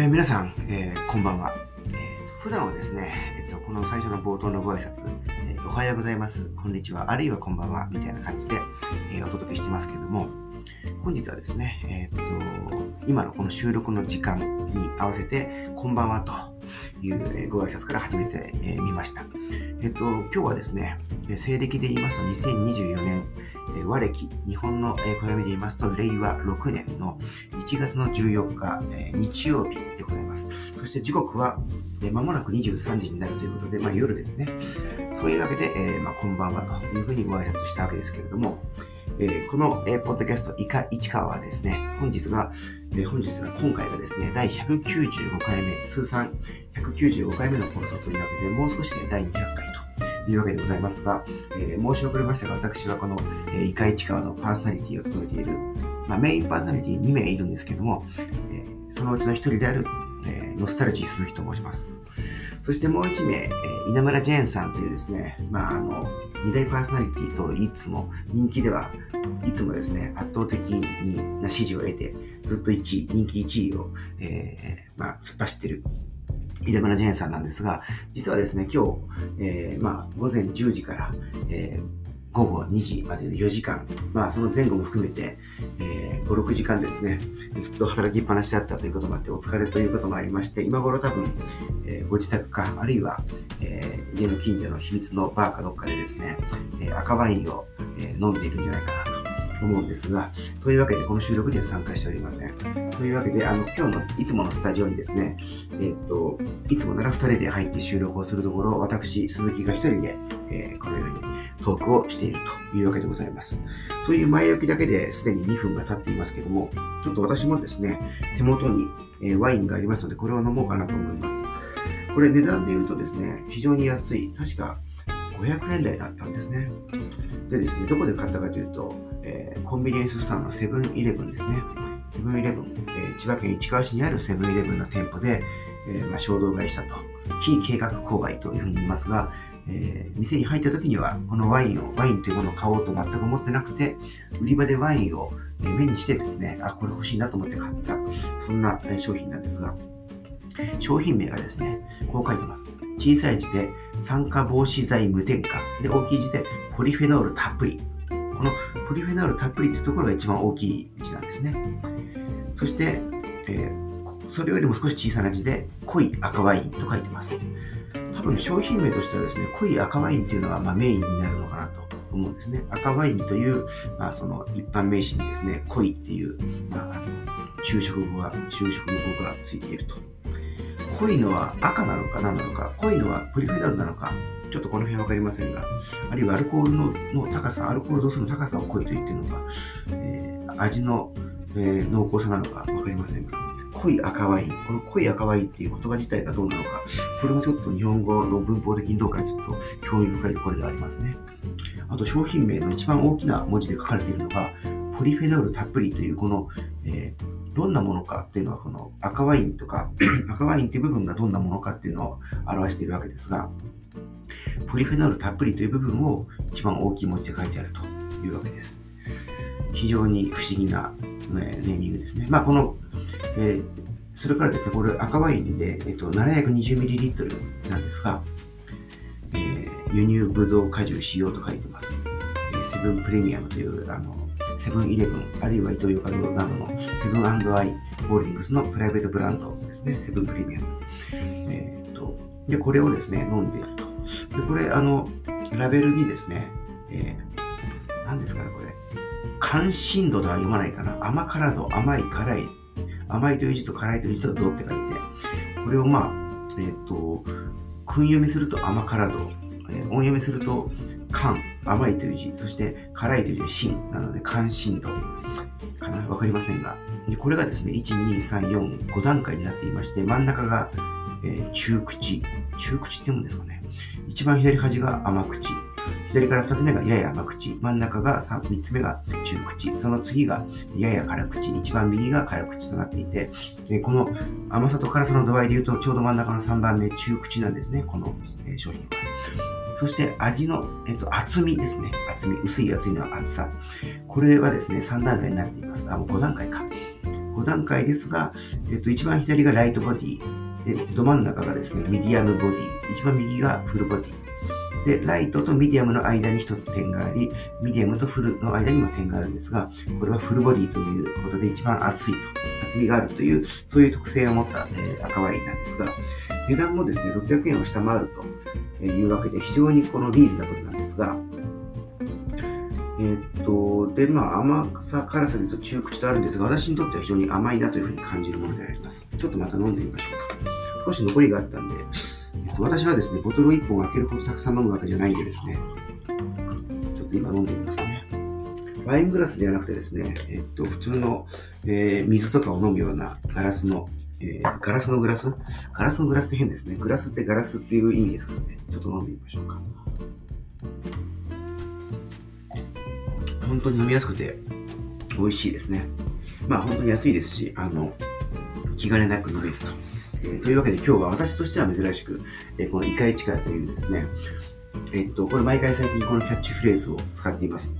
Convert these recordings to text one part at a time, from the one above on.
えー、皆さん、えー、こんばんは。えー、普段はですね、えっと、この最初の冒頭のご挨拶、えおはようございます、こんにちは、あるいはこんばんは、みたいな感じで、えお届けしてますけれども、本日はですね、えっと、今のこの収録の時間に合わせて、こんばんはという、ご挨拶から始めてみ、ました。えっと、今日はですね、西暦で言いますと2024年、え和暦、日本の、え暦で言いますと、令和6年の1月の14日、え日曜日でございます。そして時刻は、えまもなく23時になるということで、まあ、夜ですね。そういうわけで、え、まあ、こんばんはというふうにご挨拶したわけですけれども、えー、この、えー、ポッドキャスト、イカ市川はですね、本日が、えー、本日が今回がですね、第195回目、通算195回目の放送というわけで、もう少しで第200回いうわけでございますが、えー、申し遅れましたが、私はこの、えー、イカ市川のパーソナリティを務めている、まあ、メインパーソナリティ2名いるんですけども、えー、そのうちの1人である、えー、ノスタルジー鈴木と申します。そしてもう1名、えー、稲村ジェーンさんというですね、まあ、あの、二大パーソナリティといつも人気ではいつもですね、圧倒的にな支持を得て、ずっと1位、人気1位を、えー、まあ、突っ走ってる稲村ジェーンさんなんですが、実はですね、今日、えー、まあ、午前10時から、えー、午後2時までの4時間、まあその前後も含めて、えー、5、6時間ですね、ずっと働きっぱなしだったということもあって、お疲れということもありまして、今頃多分、えー、ご自宅か、あるいは、えー、家の近所の秘密のバーかどっかでですね、え赤ワインを、え飲んでいるんじゃないかな。思うんですが、というわけでこの収録には参加しておりません。というわけで、あの、今日のいつものスタジオにですね、えっ、と、いつもなら2人で入って収録をするところ、私、鈴木が1人で、えー、このようにトークをしているというわけでございます。という前置きだけですでに2分が経っていますけども、ちょっと私もですね、手元に、えワインがありますので、これを飲もうかなと思います。これ値段で言うとですね、非常に安い。確か500円台だったんですね。でですね、どこで買ったかというと、えー、コンビニエンスストアのセブンイレブンですね。セブンイレブン、えー、千葉県市川市にあるセブンイレブンの店舗で、えー、まあ、衝動買いしたと。非計画購買というふうに言いますが、えー、店に入った時には、このワインを、ワインというものを買おうと全く思ってなくて、売り場でワインを目にしてですね、あ、これ欲しいなと思って買った、そんな商品なんですが、商品名がですね、こう書いてます。小さい字で酸化防止剤無添加。で、大きい字でポリフェノールたっぷり。このポリフェノールたっぷりっていうところが一番大きい字なんですね。そして、えー、それよりも少し小さな字で濃い赤ワインと書いてます。多分商品名としてはですね、濃い赤ワインっていうのがまメインになるのかなと思うんですね。赤ワインという、まあ、その一般名詞にですね、濃いっていう、まあ、就職語が、就職語がついていると。濃いのは赤なのか何なのか、濃いのはプリフェナールなのか、ちょっとこの辺わかりませんが、あるいはアルコールの高さ、アルコール度数の高さを濃いと言っているのか、えー、味の、えー、濃厚さなのかわかりませんが、濃い赤ワイン、この濃い赤ワインっていう言葉自体がどうなのか、これもちょっと日本語の文法的にどうかちょっと興味深いところではありますね。あと商品名の一番大きな文字で書かれているのが、ポリフェノールたっぷりというこの、えーどんなものかっていうのは、この赤ワインとか、赤ワインっていう部分がどんなものかっていうのを表しているわけですが、ポリフェノールたっぷりという部分を一番大きい文字で書いてあるというわけです。非常に不思議な、ね、ネーミングですね。まあ、この、えー、それからですね、これ赤ワインで、えっと、720ml なんですが、えー、輸入ブドウ果汁使用と書いてます。セブンプレミアムという、あの、セブンイレブン、あるいはイトーヨーカドーなどのセブンアイ・ホールディングスのプライベートブランドですね、セブンプレミアム。えー、っと、で、これをですね、飲んでいると。で、これ、あの、ラベルにですね、えー、何ですかね、これ。関心度とは読まないかな。甘辛度、甘い、辛い。甘いという字と辛いという字と度って書いて、これをまあ、えー、っと、訓読みすると甘辛度、えー、音読みすると甘、甘いという字、そして辛いという字は辛なので、関心度かな？わかりませんが。で、これがですね、1、2、3、4、5段階になっていまして、真ん中が、えー、中口。中口って言うんですかね。一番左端が甘口。左から2つ目がやや甘口。真ん中が 3, 3つ目が中口。その次がやや辛口。一番右が辛口となっていて、えー、この甘さと辛さの度合いで言うと、ちょうど真ん中の3番目、中口なんですね。この、えー、商品は。そして味の、えっと、厚みですね。厚み。薄い厚いのは厚さ。これはですね、3段階になっています。あ、もう5段階か。5段階ですが、えっと、一番左がライトボディ、で、ど真ん中がですね、ミディアムボディ、一番右がフルボディ。で、ライトとミディアムの間に一つ点があり、ミディアムとフルの間にも点があるんですが、これはフルボディということで一番厚いと、厚みがあるという、そういう特性を持った、えー、赤ワインなんですが、値段もですね、600円を下回るというわけで、非常にこのリーズナブルなんですが、えー、っと、で、まあ、甘さ、辛さで言うと中口とあるんですが、私にとっては非常に甘いなというふうに感じるものであります。ちょっとまた飲んでみましょうか。少し残りがあったんで、えっと、私はですね、ボトルを1本開けるほどたくさん飲むわけじゃないんでですね、ちょっと今飲んでみますね。ワイングラスではなくてですね、えっと、普通の、えー、水とかを飲むようなガラスの、えー、ガラスのグラス？ガラスのグラスって変ですね。グラスってガラスっていう意味ですからね。ちょっと飲んでみましょうか。本当に飲みやすくて美味しいですね。まあ本当に安いですし、あの、気兼ねなく飲めると。えー、というわけで今日は私としては珍しく、えー、このイカイチカというですね、えっと、これ毎回最近このキャッチフレーズを使っています。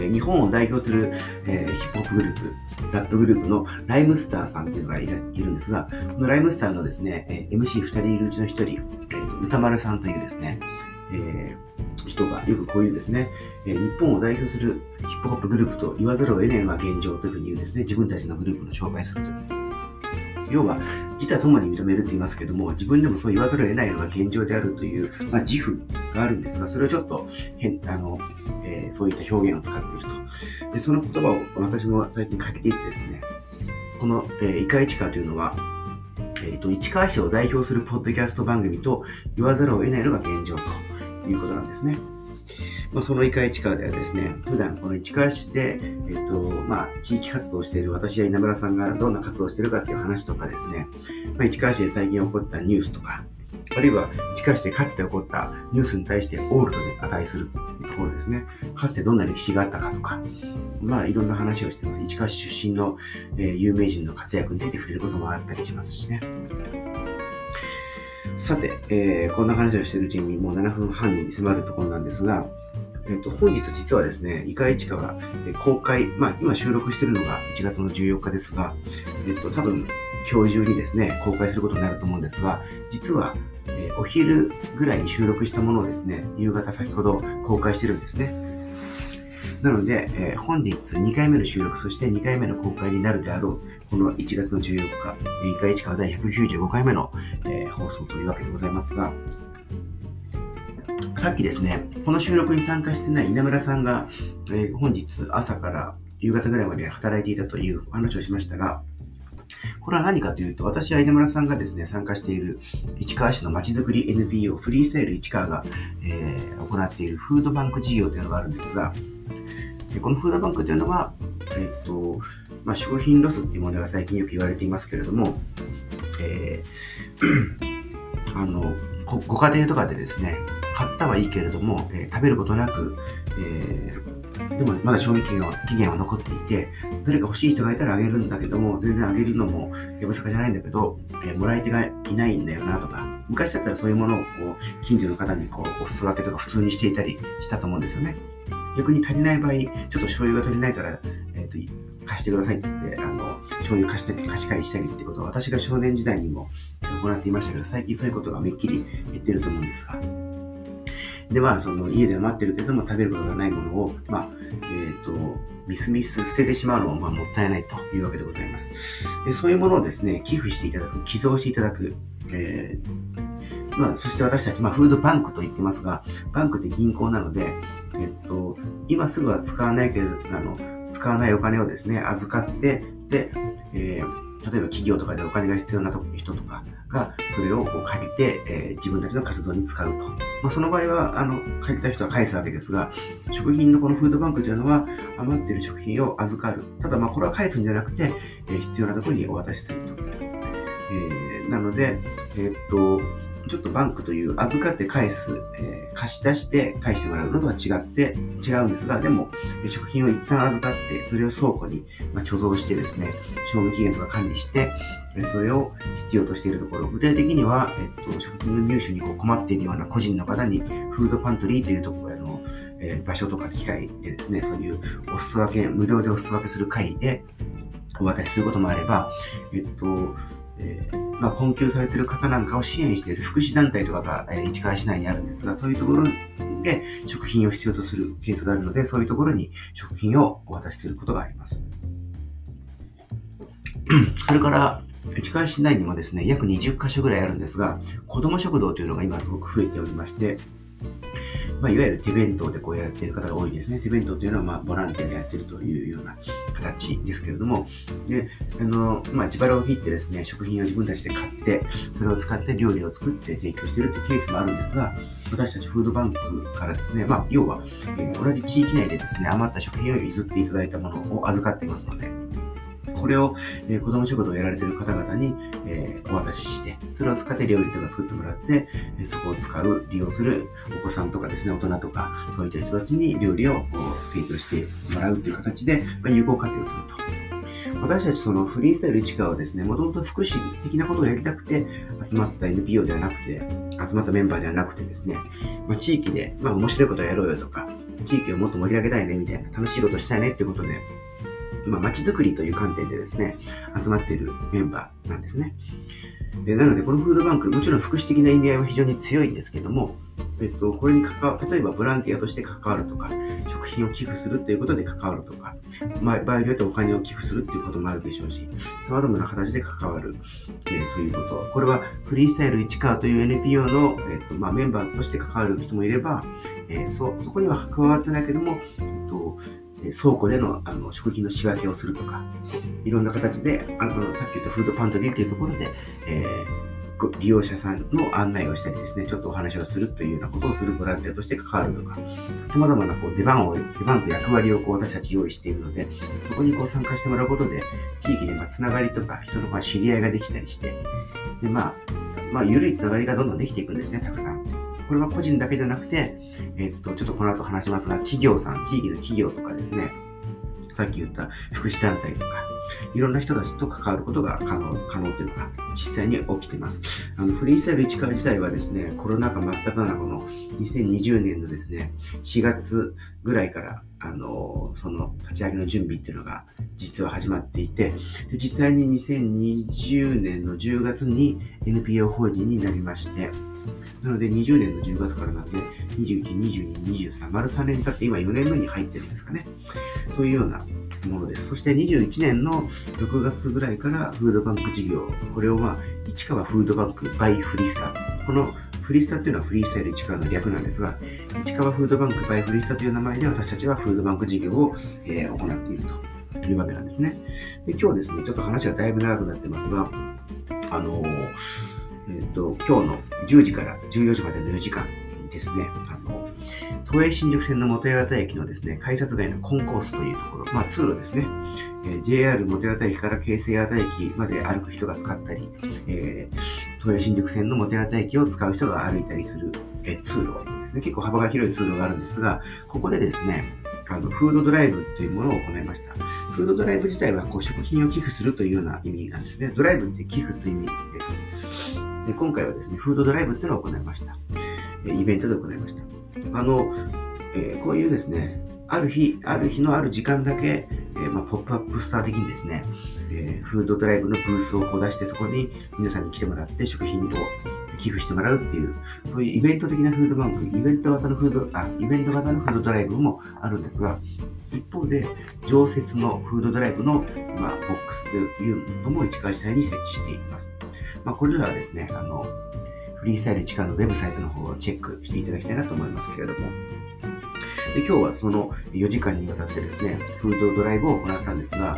え、日本を代表する、えー、ヒップホップグループ、ラップグループのライムスターさんっていうのがいるんですが、このライムスターのですね、え、MC2 人いるうちの1人、えーと、歌丸さんというですね、えー、人がよくこういうですね、えー、日本を代表するヒップホップグループと言わざるを得ないのが現状というふうに言うですね、自分たちのグループの紹介するという。要は、実は共に認めるって言いますけども、自分でもそう言わざるを得ないのが現状であるという、まあ、自負があるんですが、それをちょっと変、あの、えー、そういった表現を使っていると。で、その言葉を私も最近かけていてですね、この、えー、イカイチカというのは、えっ、ー、と、市川市を代表するポッドキャスト番組と言わざるを得ないのが現状ということなんですね。まあ、そのイカ市川ではですね、普段この市川市で、えっと、まあ、地域活動している私や稲村さんがどんな活動をしているかっていう話とかですね、まあ、市川市で最近起こったニュースとか、あるいは市川市でかつて起こったニュースに対してオールドで値するところですね。かつてどんな歴史があったかとか、まあいろんな話をしてます。市川市出身の、えー、有名人の活躍について触れることもあったりしますしね。さて、えー、こんな話をしているうちにもう7分半に迫るところなんですが、えっ、と、本日実はですね、イカイチカが公開、まあ、今収録してるのが1月の14日ですが、えっ、と、多分、今日中にですね、公開することになると思うんですが、実は、えー、お昼ぐらいに収録したものをですね、夕方先ほど公開してるんですね。なので、えー、本日2回目の収録、そして2回目の公開になるであろう、この1月の14日、イカイチカ第195回目の、えー、放送というわけでございますが、さっきですね、この収録に参加してない稲村さんが、えー、本日朝から夕方ぐらいまで働いていたという話をしましたが、これは何かというと、私は稲村さんがですね、参加している市川市のまちづくり NPO フリースタイル市川が、えー、行っているフードバンク事業というのがあるんですが、このフードバンクというのは、えっ、と、まあ、商品ロスっていうものが最近よく言われていますけれども、えー、あの、ご家庭とかでですね、買ったはいいけれども、えー、食べることなく、えー、でもまだ賞味期限は期限は残っていて、誰か欲しい人がいたらあげるんだけども、全然あげるのもやぶさかじゃないんだけど、えー、もらい手がいないんだよなとか、昔だったらそういうものをこう近所の方にこうお裾分けとか普通にしていたりしたと思うんですよね。逆に足りない場合、ちょっと醤油が足りないから、えっ、と、貸してくださいっつって、あの、醤油貸したり貸し借りしたりってことは私が少年時代にも行っていましたけど、最近そういうことがめっきり減ってると思うんですが。で、まあ、その家では待ってるけども食べることがないものを、まあ、えっ、ー、と、ミスミス捨ててしまうのも、まあ、もったいないというわけでございます。でそういうものをですね、寄付していただく、寄贈していただく、えー、まあ、そして私たち、まあ、フードバンクと言ってますが、バンクって銀行なので、えっと、今すぐは使わないけど、あの、使わないお金をですね、預かって、で、えー例えば企業とかでお金が必要な人とかが、それをこう借りて、えー、自分たちの活動に使うと。まあ、その場合は、あの、借りた人は返すわけですが、食品のこのフードバンクというのは、余っている食品を預かる。ただ、まあ、これは返すんじゃなくて、えー、必要なところにお渡しすると。えー、なので、えっと、ちょっとバンクという預かって返す、えー、貸し出して返してもらうのとは違って、違うんですが、でも、食品を一旦預かって、それを倉庫に、まあ、貯蔵してですね、賞味期限とか管理して、それを必要としているところ、具体的には、えっと、食品の入手にこう困っているような個人の方に、フードパントリーというところの、えー、場所とか機械でですね、そういうお裾分け、無料でお裾分けする会で、お渡しすることもあれば、えっと、えー、まあ、困窮されている方なんかを支援している福祉団体とかが、え、市川市内にあるんですが、そういうところで食品を必要とするケースがあるので、そういうところに食品をお渡しすることがあります。それから、市川市内にもですね、約20カ所ぐらいあるんですが、子ども食堂というのが今すごく増えておりまして、まあ、いわゆる手弁当でこうやっている方が多いですね。手弁当というのは、まあ、ボランティアでやっているというような形ですけれども、で、あの、まあ、自腹を切ってですね、食品を自分たちで買って、それを使って料理を作って提供しているというケースもあるんですが、私たちフードバンクからですね、まあ、要は、え、同じ地域内でですね、余った食品を譲っていただいたものを預かっていますので、これを、えー、子供食堂をやられている方々に、えー、お渡しして、それを使って料理とか作ってもらって、えそこを使う、利用するお子さんとかですね、大人とか、そういった人たちに料理を提供してもらうという形で、まあ、有効活用すると。私たちそのフリースタイル市川はですね、もともと福祉的なことをやりたくて集まった NPO ではなくて、集まったメンバーではなくてですね、まあ、地域で、まあ面白いことをやろうよとか、地域をもっと盛り上げたいねみたいな、楽しいことしたいねってことで、まあ、街づくりという観点でですね、集まっているメンバーなんですね。でなので、このフードバンク、もちろん福祉的な意味合いは非常に強いんですけども、えっと、これに関わ例えばボランティアとして関わるとか、食品を寄付するということで関わるとか、まあ、場合によってお金を寄付するということもあるでしょうし、様々な形で関わる、えー、ということ。これはフリースタイル市川という NPO の、えっとまあ、メンバーとして関わる人もいれば、えー、そそこには関わってないけども、えっと倉庫でのあの食品の仕分けをするとか、いろんな形で、あのさっき言ったフードパントリーというところで、えー、利用者さんの案内をしたりですね、ちょっとお話をするというようなことをするボランティアとして関わるとか、様々なこう出番を、出番と役割をこう私たち用意しているので、そこにこう参加してもらうことで、地域でまあつながりとか人のまあ知り合いができたりして、で、まあ、まあ、緩いつながりがどんどんできていくんですね、たくさん。これは個人だけじゃなくて、えっと、ちょっとこの後話しますが、企業さん、地域の企業とかですね、さっき言った福祉団体とか、いろんな人たちと関わることが可能、可能というのが実際に起きています。あの、フリースタイル市川自体はですね、コロナ禍真っ只中の2020年のですね、4月ぐらいから、あの、その立ち上げの準備っていうのが実は始まっていて、で実際に2020年の10月に NPO 法人になりまして、なので20年の10月からなんで、21、22、23、丸3年経って今4年目に入ってるんですかね。というようなものです。そして21年の6月ぐらいからフードバンク事業、これをまあ、市川フードバンク by フリスタ。このフリスタっていうのはフリースタイル市川の略なんですが、市川フードバンク by フリスタという名前で私たちはフードバンク事業を、えー、行っているというわけなんですね。で今日はですね、ちょっと話がだいぶ長くなってますが、あのーえーと、今日の10時から14時までの4時間ですね、あの都営新宿線の元八幡駅のですね、改札外のコンコースというところ、まあ通路ですね、えー、JR 元八幡駅から京成八幡駅まで歩く人が使ったり、えー、都営新宿線の元八幡駅を使う人が歩いたりする、えー、通路ですね、結構幅が広い通路があるんですが、ここでですね、あのフードドライブというものを行いました。フードドライブ自体はこう食品を寄付するというような意味なんですね。ドライブって寄付という意味です。で今回はですね、フードドライブっていうのを行いました。イベントで行いました。あの、えー、こういうですね、ある日、ある日のある時間だけ、えー、まあ、ポップアップスター的にですね、えー、フードドライブのブースをこう出して、そこに皆さんに来てもらって食品を寄付してもらうっていう、そういうイベント的なフードバンク、イベント型のフード、あ、イベント型のフードドライブもあるんですが、一方で、常設のフードドライブの、まあ、ボックスというのも市川市内に設置しています。まあ、これらはですね、あの、フリースタイル地下のウェブサイトの方をチェックしていただきたいなと思いますけれども、で今日はその4時間にわたってですね、フードドライブを行ったんですが、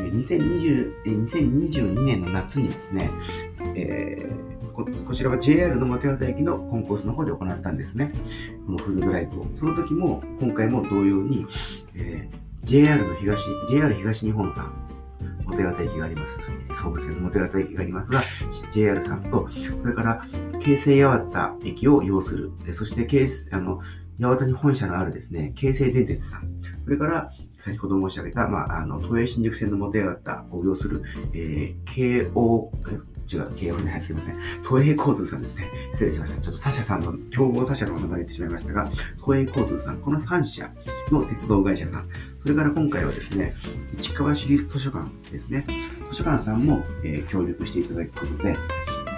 2020 2022年の夏にですね、えー、ここちらは JR の松山駅のコンコースの方で行ったんですね。このフードドライブを。その時も、今回も同様に、えー、JR の東、JR 東日本さん、元八駅があります。総武線の元八駅がありますが、JR さんと、それから、京成八幡駅を要する。そして、京あの、八幡に本社のあるですね、京成電鉄さん。それから、先ほど申し上げた、まあ、あの、都営新宿線の元八幡を要する、えー、京王、違う、京王じゃない、すいません。都営交通さんですね。失礼しました。ちょっと他社さんの、競合他社の名前言ってしまいましたが、都営交通さん、この3社の鉄道会社さん、それから今回はですね、市川市立図書館ですね、図書館さんも、えー、協力していただくことで、こ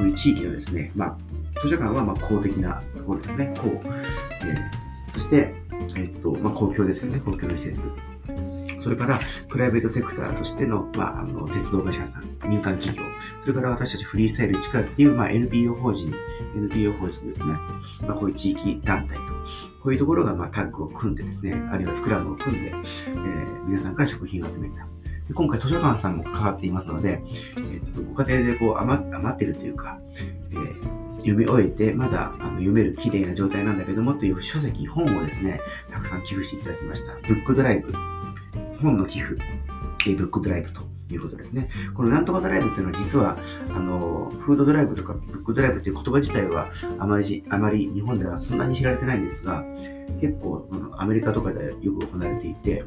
ういう地域のですね、まあ、図書館はま公的なところですね、公、えー、そして、えっと、まあ、公共ですよね、公共の施設。それから、プライベートセクターとしての、まあ、あの、鉄道会社さん、民間企業、それから私たちフリースタイル地っていう、まあ、NPO 法人、NPO 法人ですね。まあ、こういう地域団体と、こういうところが、まあ、タッグを組んでですね、あるいはスクラムを組んで、えー、皆さんから食品を集めた。で今回図書館さんも関わっていますので、えっと、ご家庭でこう余余ってるというか、えー、読み終えて、まだあの読める綺麗な状態なんだけどもという書籍、本をですね、たくさん寄付していただきました。ブックドライブ、本の寄付、えブックドライブということですね。このなんとかドライブっていうのは実は、あの、フードドライブとかブックドライブっていう言葉自体はあまり、あまり日本ではそんなに知られてないんですが、結構、アメリカとかでよく行われていて、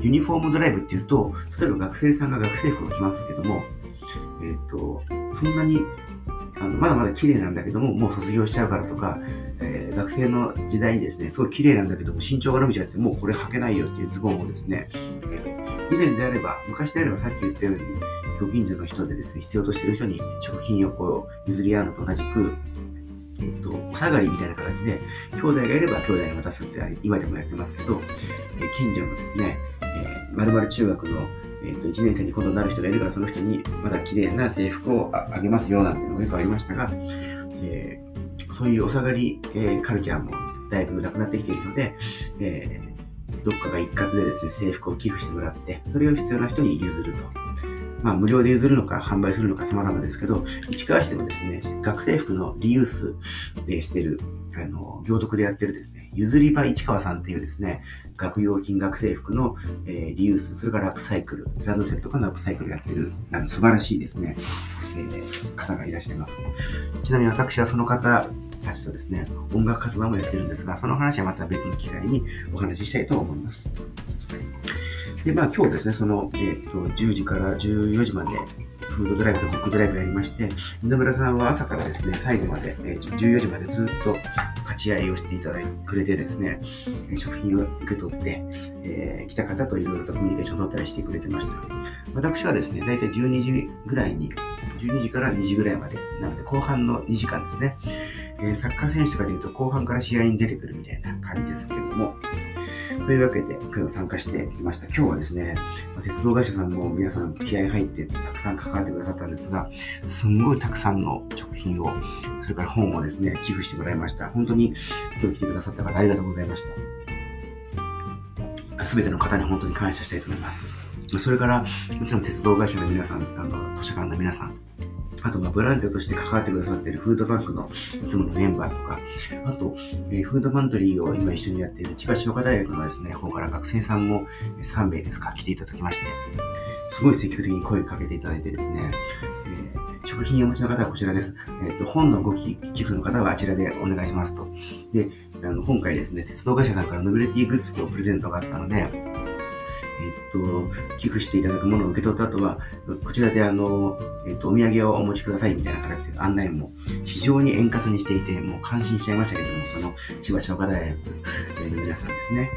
ユニフォームドライブっていうと、例えば学生さんが学生服を着ますけども、えっ、ー、と、そんなにあのまだまだ綺麗なんだけども、もう卒業しちゃうからとか、えー、学生の時代にですね、すごい綺麗なんだけども、身長が伸びちゃって、もうこれ履けないよっていうズボンをですね、以前であれば、昔であればさっき言ったように、ご近所の人でですね、必要としてる人に食品をこう譲り合うのと同じく、えっ、と、お下がりみたいな形で、兄弟がいれば兄弟に渡すって今でもやってますけど、えー、近所のですね、えー、〇〇中学のえっ、ー、と、1年生に今度なる人がいるから、その人にまだ綺麗な制服をあげますよ、なんていうのがよくありましたが、えー、そういうお下がり、えー、カルチャーもだいぶなくなってきているので、えー、どっかが一括でですね、制服を寄付してもらって、それを必要な人に譲ると。まあ、無料で譲るのか、販売するのか様々ですけど、市川市でもですね、学生服のリユースでしてる、あの、行徳でやってるですね、譲り場市川さんっていうですね、学用品学生服の、えー、リユース、それからアップサイクル、ランドセルとかのアップサイクルやってる、あの素晴らしいですね、えー、方がいらっしゃいます。ちなみに私はその方たちとですね、音楽活動もやってるんですが、その話はまた別の機会にお話ししたいと思います。で、まあ今日ですね、その、えっ、ー、と、10時から14時まで、フードドライブとブックドライブやりまして、稲村さんは朝からですね、最後まで、えー、14時までずっと勝ち合いをしていただいてくれてですね、食品を受け取って、えー、来た方といろいろとコミュニケーションを取ったりしてくれてました。私はですね、だいたい12時ぐらいに、12時から2時ぐらいまで、なので後半の2時間ですね、え、サッカー選手とかで言うと後半から試合に出てくるみたいな感じですけれども、というわけで、今日参加してきました。今日はですね、鉄道会社さんも皆さん気合入ってたくさん関わってくださったんですが、すんごいたくさんの食品を、それから本をですね、寄付してもらいました。本当に今日来てくださった方ありがとうございました。すべての方に本当に感謝したいと思います。それから、もちろん鉄道会社の皆さん、あの、図書館の皆さん、あと、まあ、ボランティアとして関わってくださっているフードバンクのいつものメンバーとか、あと、えー、フードパントリーを今一緒にやっている千葉商科大学のですね、方から学生さんも3名ですか、来ていただきまして、すごい積極的に声をかけていただいてですね、えー、食品をお持ちの方はこちらです。えっ、ー、と、本のご寄付の方はあちらでお願いしますと。で、あの、今回ですね、鉄道会社さんからノベルティグッズとプレゼントがあったので、えっと、寄付していただくものを受け取った後は、こちらであの、えっと、お土産をお持ちくださいみたいな形で案内も非常に円滑にしていて、もう感心しちゃいましたけども、その千葉商科大学の皆さんですね。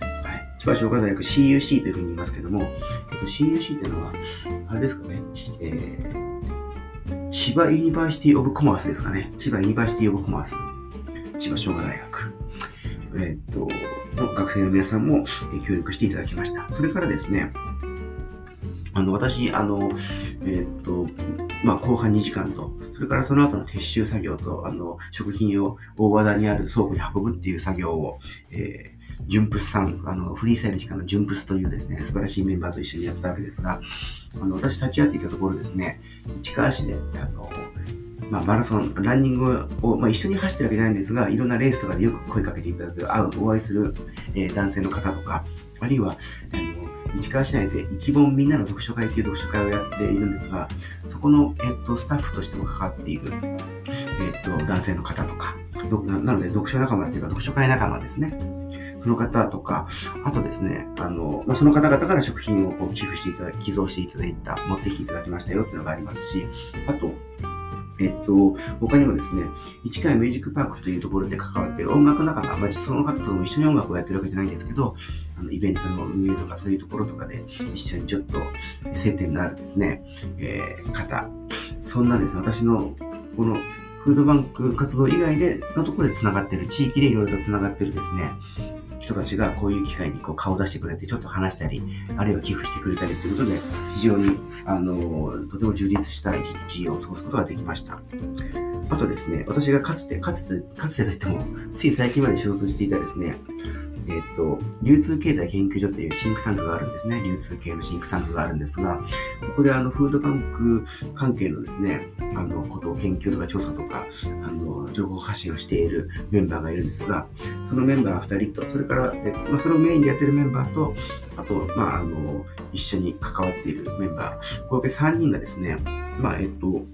はい。千葉商科大学 CUC というふうに言いますけども、えっと、CUC というのは、あれですかね、えー、千葉 University of Commerce ですかね。千葉 University of Commerce。千葉商科大学。えっと、の学生の皆さんも協力していただきました。それからですね、あの、私、あの、えー、っと、まあ、後半2時間と、それからその後の撤収作業と、あの、食品を大和田にある倉庫に運ぶっていう作業を、えー、純プスさん、あの、フリースタイル時間の純プスというですね、素晴らしいメンバーと一緒にやったわけですが、あの、私立ち会っていたところですね、市川市で、あの、まあ、マラソン、ランニングを、まあ、一緒に走ってるわけじゃないんですが、いろんなレースとかでよく声かけていただく、会う、お会いする、えー、男性の方とか、あるいは、あの、市川市内で一本みんなの読書会という読書会をやっているんですが、そこの、えっと、スタッフとしても関わっている、えっと、男性の方とか、ななので、読書仲間っていうか、読書会仲間ですね。その方とか、あとですね、あの、まあ、その方々から食品をこう寄付していただき、寄贈していただいた、持ってきていただきましたよっていうのがありますし、あと、えっと、他にもですね、市川ミュージックパークというところで関わっている音楽仲間、まあ、その方とも一緒に音楽をやってるわけじゃないんですけど、あのイベントの運営とかそういうところとかで一緒にちょっと接点のあるですね、えー、方、そんなですね、私のこのフードバンク活動以外でのところで繋がってる、地域でいろいろと繋がってるですね、人たちがこういう機会にこう顔を出してくれてちょっと話したり、あるいは寄付してくれたりということで、非常に、あの、とても充実した一日を過ごすことができました。あとですね、私がかつて、かつて、かつてといっても、つい最近まで所属していたですね、えっ、と、流通経済研究所というシンクタンクがあるんですね。流通系のシンクタンクがあるんですが、ここであの、フードバンク関係のですね、あの、ことを研究とか調査とか、あの、情報発信をしているメンバーがいるんですが、そのメンバー2人と、それから、えまあ、それをメインでやってるメンバーと、あと、まあ、あの、一緒に関わっているメンバー、合計3人がですね、まあ、えっと、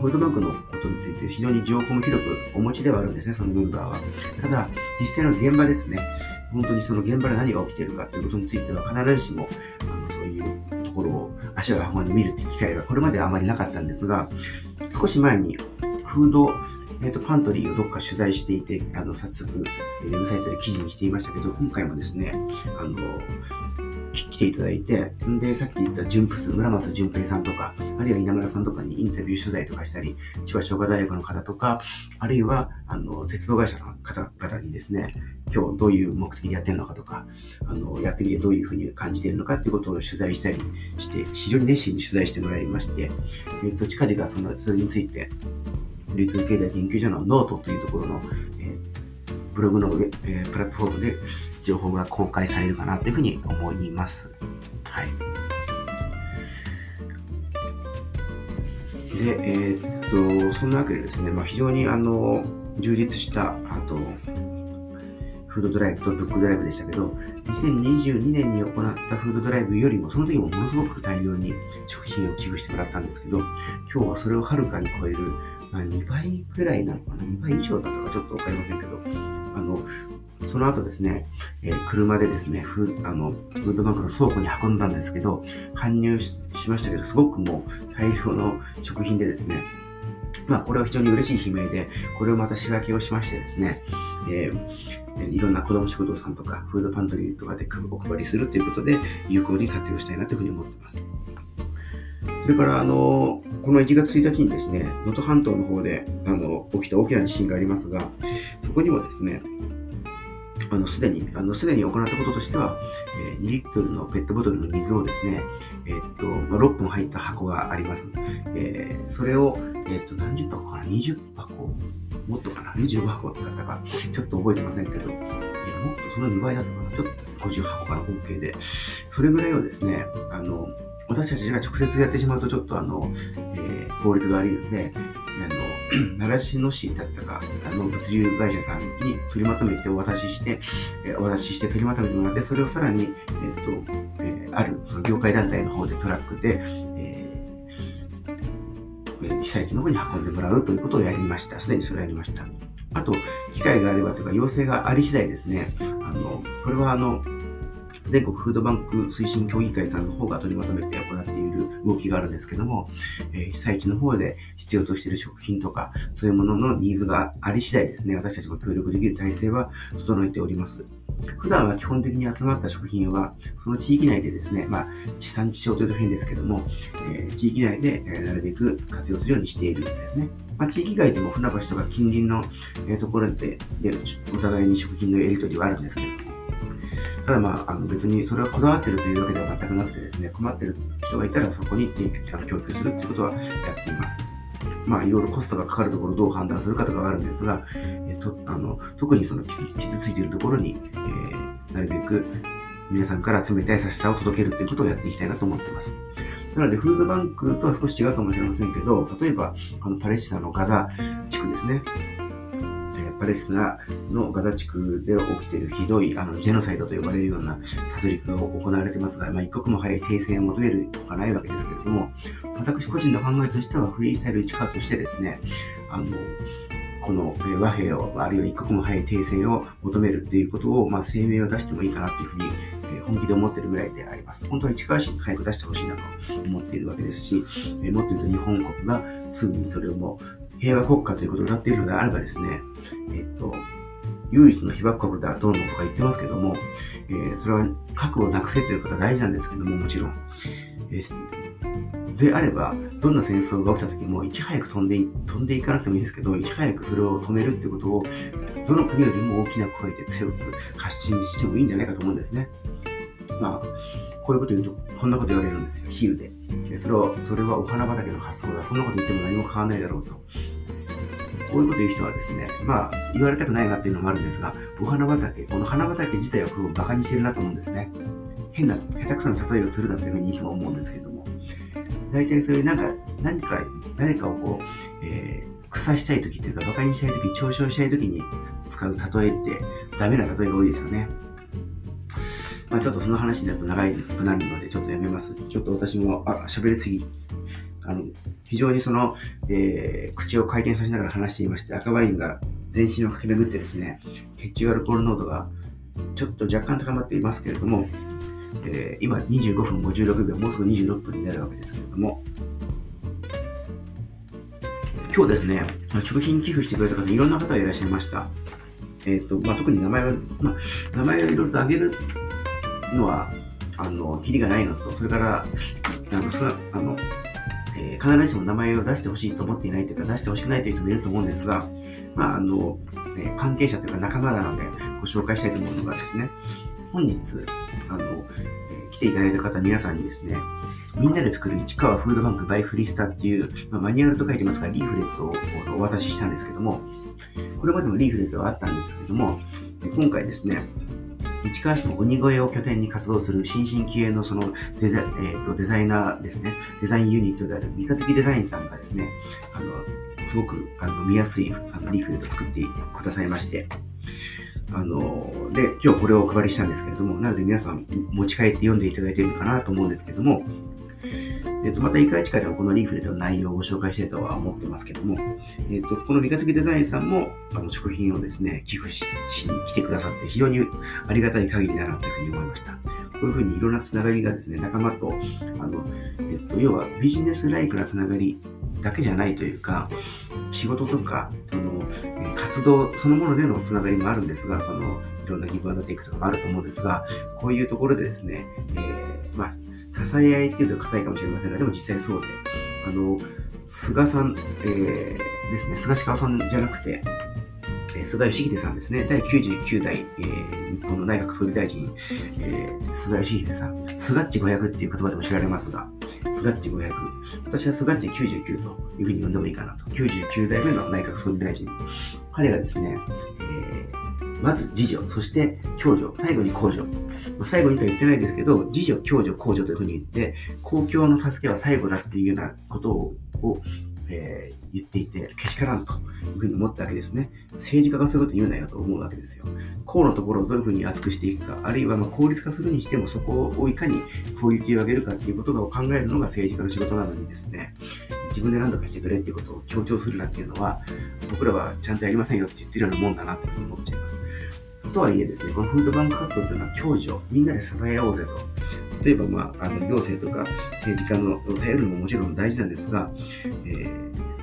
フードバンクのことについて非常に情報も広くお持ちではあるんですね、そのメンバーは。ただ、実際の現場ですね、本当にその現場で何が起きているかということについては必ずしもあのそういうところを足を運んで見るという機会がこれまではあまりなかったんですが少し前にフードえーと、パントリーをどっか取材していて、あの早速、ウェブサイトで記事にしていましたけど、今回もですね、あの来ていただいて、で、さっき言った純プ村松純平さんとか、あるいは稲村さんとかにインタビュー取材とかしたり、千葉商科大学の方とか、あるいは、あの、鉄道会社の方々にですね、今日どういう目的でやってるのかとか、あの、やってみてどういうふうに感じているのかっていうことを取材したりして、非常に熱心に取材してもらいまして、えっと、近々その、それについて、流通経済研究所のノートというところの、ブログの、えー、プラットフォームで情報が公開されるかなというふうに思います。はい。で、えー、っと、そんなわけでですね、まあ、非常にあの、充実した、あと、フードドライブとブックドライブでしたけど、2022年に行ったフードドライブよりも、その時もものすごく大量に食品を寄付してもらったんですけど、今日はそれをはるかに超える、まあ、2倍くらいなのかな ?2 倍以上だったかちょっとわかりませんけど、あの、その後ですね、えー、車でですね、フあの、フードバンクの倉庫に運んだんですけど、搬入しましたけど、すごくもう大量の食品でですね、まあ、これは非常に嬉しい悲鳴で、これをまた仕分けをしましてですね、えー、いろんな子供食堂さんとか、フードパントリーとかでお配りするということで、有効に活用したいなというふうに思っています。それから、あの、この1月1日にですね、能登半島の方で、あの、起きた大きな地震がありますが、そこにもですね、あの、すでに、あの、すでに行ったこととしては、えー、2リットルのペットボトルの水をですね、えー、っと、まあ、6本入った箱があります。えー、それを、えっと、何十箱かな ?20 箱？もっとかな ?25 箱だったか、ちょっと覚えてませんけど、いや、もっとその2倍だったかな？ちょっと50箱かな、合計で。それぐらいをですね、あの、私たちが直接やってしまうとちょっとあの、えー、法律が悪いので、あの、習志野市だったか、あの、物流会社さんに取りまとめてお渡しして、えー、お渡しして取りまとめてもらって、それをさらに、えっ、と、えー、ある、その業界団体の方でトラックで、えー、被災地の方に運んでもらうということをやりました。すでにそれをやりました。あと、機会があればというか、要請があり次第ですね、あの、これはあの、全国フードバンク推進協議会さんの方が取りまとめて行っている動きがあるんですけども、えー、被災地の方で必要としている食品とか、そういうもののニーズがあり次第ですね、私たちも協力できる体制は整えております。普段は基本的に集まった食品は、その地域内でですね、まあ、地産地消というと変ですけども、えー、地域内で、えー、なるべく活用するようにしているんですね。まあ、地域外でも船橋とか近隣の、えー、ところででお互いに食品のやり取りはあるんですけども、ただまあ、あの別にそれはこだわってるというわけでは全くなくてですね、困ってる人がいたらそこにちゃんと供給するっていうことはやっています。まあ、いろいろコストがかかるところをどう判断するかとかがあるんですが、えっと、あの特にその傷ついているところに、えー、なるべく皆さんから冷たい優しさを届けるということをやっていきたいなと思っています。なので、フードバンクとは少し違うかもしれませんけど、例えば、あのパレスチナのガザ地区ですね。パレスチナのガザ地区で起きているひどいあのジェノサイドと呼ばれるような殺戮が行われてますが、まあ、一刻も早い停戦を求めるほかないわけですけれども、私個人の考えとしては、フリースタイル市川としてですね、あの、この和平を、あるいは一刻も早い停戦を求めるということを、まあ、声明を出してもいいかなというふうに、本気で思っているぐらいであります。本当は市川市に早く出してほしいなと思っているわけですし、もっと言うと日本国がすぐにそれをも平和国家ということを歌っているのであればですね、えっと、唯一の被爆国だどうのとか言ってますけども、えー、それは核をなくせということは大事なんですけども、もちろん。えー、であれば、どんな戦争が起きた時も、いち早く飛んで飛んでいかなくてもいいですけど、いち早くそれを止めるっていうことを、どの国よりも大きな声で強く発信してもいいんじゃないかと思うんですね。まあ、こういうこと言うと、こんなこと言われるんですよ、比喩で。それを、それはお花畑の発想だ。そんなこと言っても何も変わらないだろうと。こういうこと言う人はですね、まあ、言われたくないなっていうのもあるんですが、お花畑、この花畑自体をこう馬鹿にしてるなと思うんですね。変な、下手くそな例えをするなというふうにいつも思うんですけれども、大体そういうなんか、何か、誰かをこう、えー、草したい時というか、馬鹿にしたい時、嘲笑したい時に使う例えって、ダメな例えが多いですよね。まあ、ちょっとその話になると長くなるので、ちょっとやめます。ちょっと私も、あ、喋りすぎあの、非常にその、えー、口を回転させながら話していまして、赤ワインが全身を駆け巡ってですね、血中アルコール濃度がちょっと若干高まっていますけれども、えー、今25分56秒、もうすぐ26分になるわけですけれども、今日ですね、食品寄付してくれた方、いろんな方がいらっしゃいました。えっ、ー、と、まあ、特に名前は、まあ、名前をいろいろと挙げるのは、あの、キリがないのと、それから、あの、そあのえー、必ずしも名前を出してほしいと思っていないというか、出してほしくないという人もいると思うんですが、まあ、あの、えー、関係者というか仲間なのでご紹介したいと思うのがですね、本日、あの、えー、来ていただいた方皆さんにですね、みんなで作る市川フードバンクバイフリスタっていう、まあ、マニュアルと書いてますが、リーフレットをお渡ししたんですけども、これまでもリーフレットはあったんですけども、今回ですね、市川市の鬼越を拠点に活動する新進気鋭のそのデザ,、えーと、デザイナーですね、デザインユニットである三日月デザインさんがですね、あの、すごくあの見やすいあのリーフレット作ってくださいまして、あの、で、今日これをお配りしたんですけれども、なので皆さん持ち帰って読んでいただいているのかなと思うんですけれども、えっ、と、また、いかいちかではこのリーフレットの内容をご紹介したいとは思ってますけども、えっ、と、この三日月デザインさんも、あの、食品をですね、寄付しに来てくださって、非常にありがたい限りだなというふうに思いました。こういうふうにいろんなつながりがですね、仲間と、あの、えっと、要はビジネスライクなつながりだけじゃないというか、仕事とか、その、活動そのものでのつながりもあるんですが、その、いろんなギブアンドテイクとかもあると思うんですが、こういうところでですね、えー、まあ、支え合いっていうと硬いかもしれませんが、でも実際そうで、あの、菅さん、えー、ですね、菅氏川さんじゃなくて、え菅義偉さんですね、第99代、えー、日本の内閣総理大臣、えー、菅義偉さん、菅っち500っていう言葉でも知られますが、菅っち500、私は菅っち99というふうに呼んでもいいかなと、99代目の内閣総理大臣、彼がですね、えーまず自助、そして共助、最後に公助。まあ、最後にとは言ってないですけど、自助、共助、公助というふうに言って、公共の助けは最後だっていうようなことを、えー、言っていて、けしからんというふうに思ったわけですね。政治家がそういうこと言うなよと思うわけですよ。公のところをどういうふうに厚くしていくか、あるいはま効率化するにしてもそこをいかにクオリティを上げるかっていうことを考えるのが政治家の仕事なのにですね、自分で何とかしてくれっていうことを強調するなっていうのは、僕らはちゃんとやりませんよって言ってるようなもんだなと思っちゃいます。とはいえですね、このフードバンク活動というのは共助、みんなで支え合おうぜと。例えば、まあ、あの行政とか政治家の頼るのももちろん大事なんですが、えー、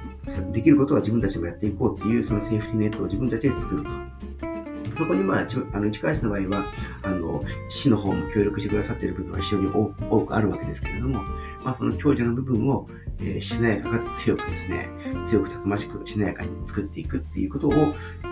できることは自分たちもやっていこうっていう、そのセーフティネットを自分たちで作ると。そこに、まあ、あの市川市の場合は、あの市の方も協力してくださっている部分は非常に多くあるわけですけれども、まあ、その共助の部分を、えー、しなやかかつ強くですね、強くたくましくしなやかに作っていくっていうことを、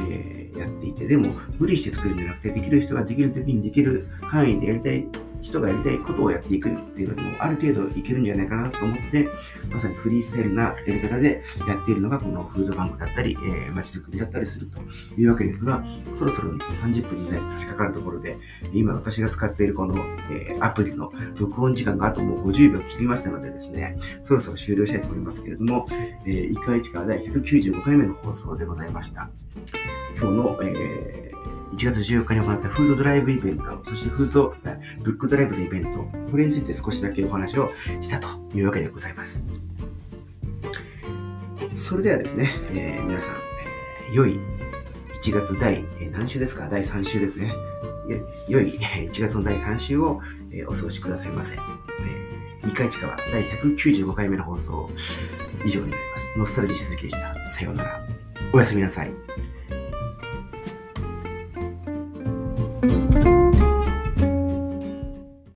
えー、やっていて、でも無理して作るんじゃなくて、できる人ができる時にできる範囲でやりたい人がやりたいことをやっていくっていうのも、ある程度いけるんじゃないかなと思って、まさにフリースタイルなやり方でやっているのが、このフードバンクだったり、えー、街づくりだったりするというわけですが、そろそろ30分に、ね、差し掛かるところで、今私が使っているこの、えー、アプリの録音時間があともう50秒切りましたのでですね、そろそろ終了したいと思いますけれども、えー、1回1から第195回目の放送でございました。今日の、えー1月14日に行ったフードドライブイベント、そしてフード、ブックドライブのイベント、これについて少しだけお話をしたというわけでございます。それではですね、えー、皆さん、えー、良い1月第、えー、何週ですか？第3週ですね。良い1月の第3週を、えー、お過ごしくださいませ。えー、2回近は第195回目の放送以上になります。ノスタルジー鈴木でした。さようなら。おやすみなさい。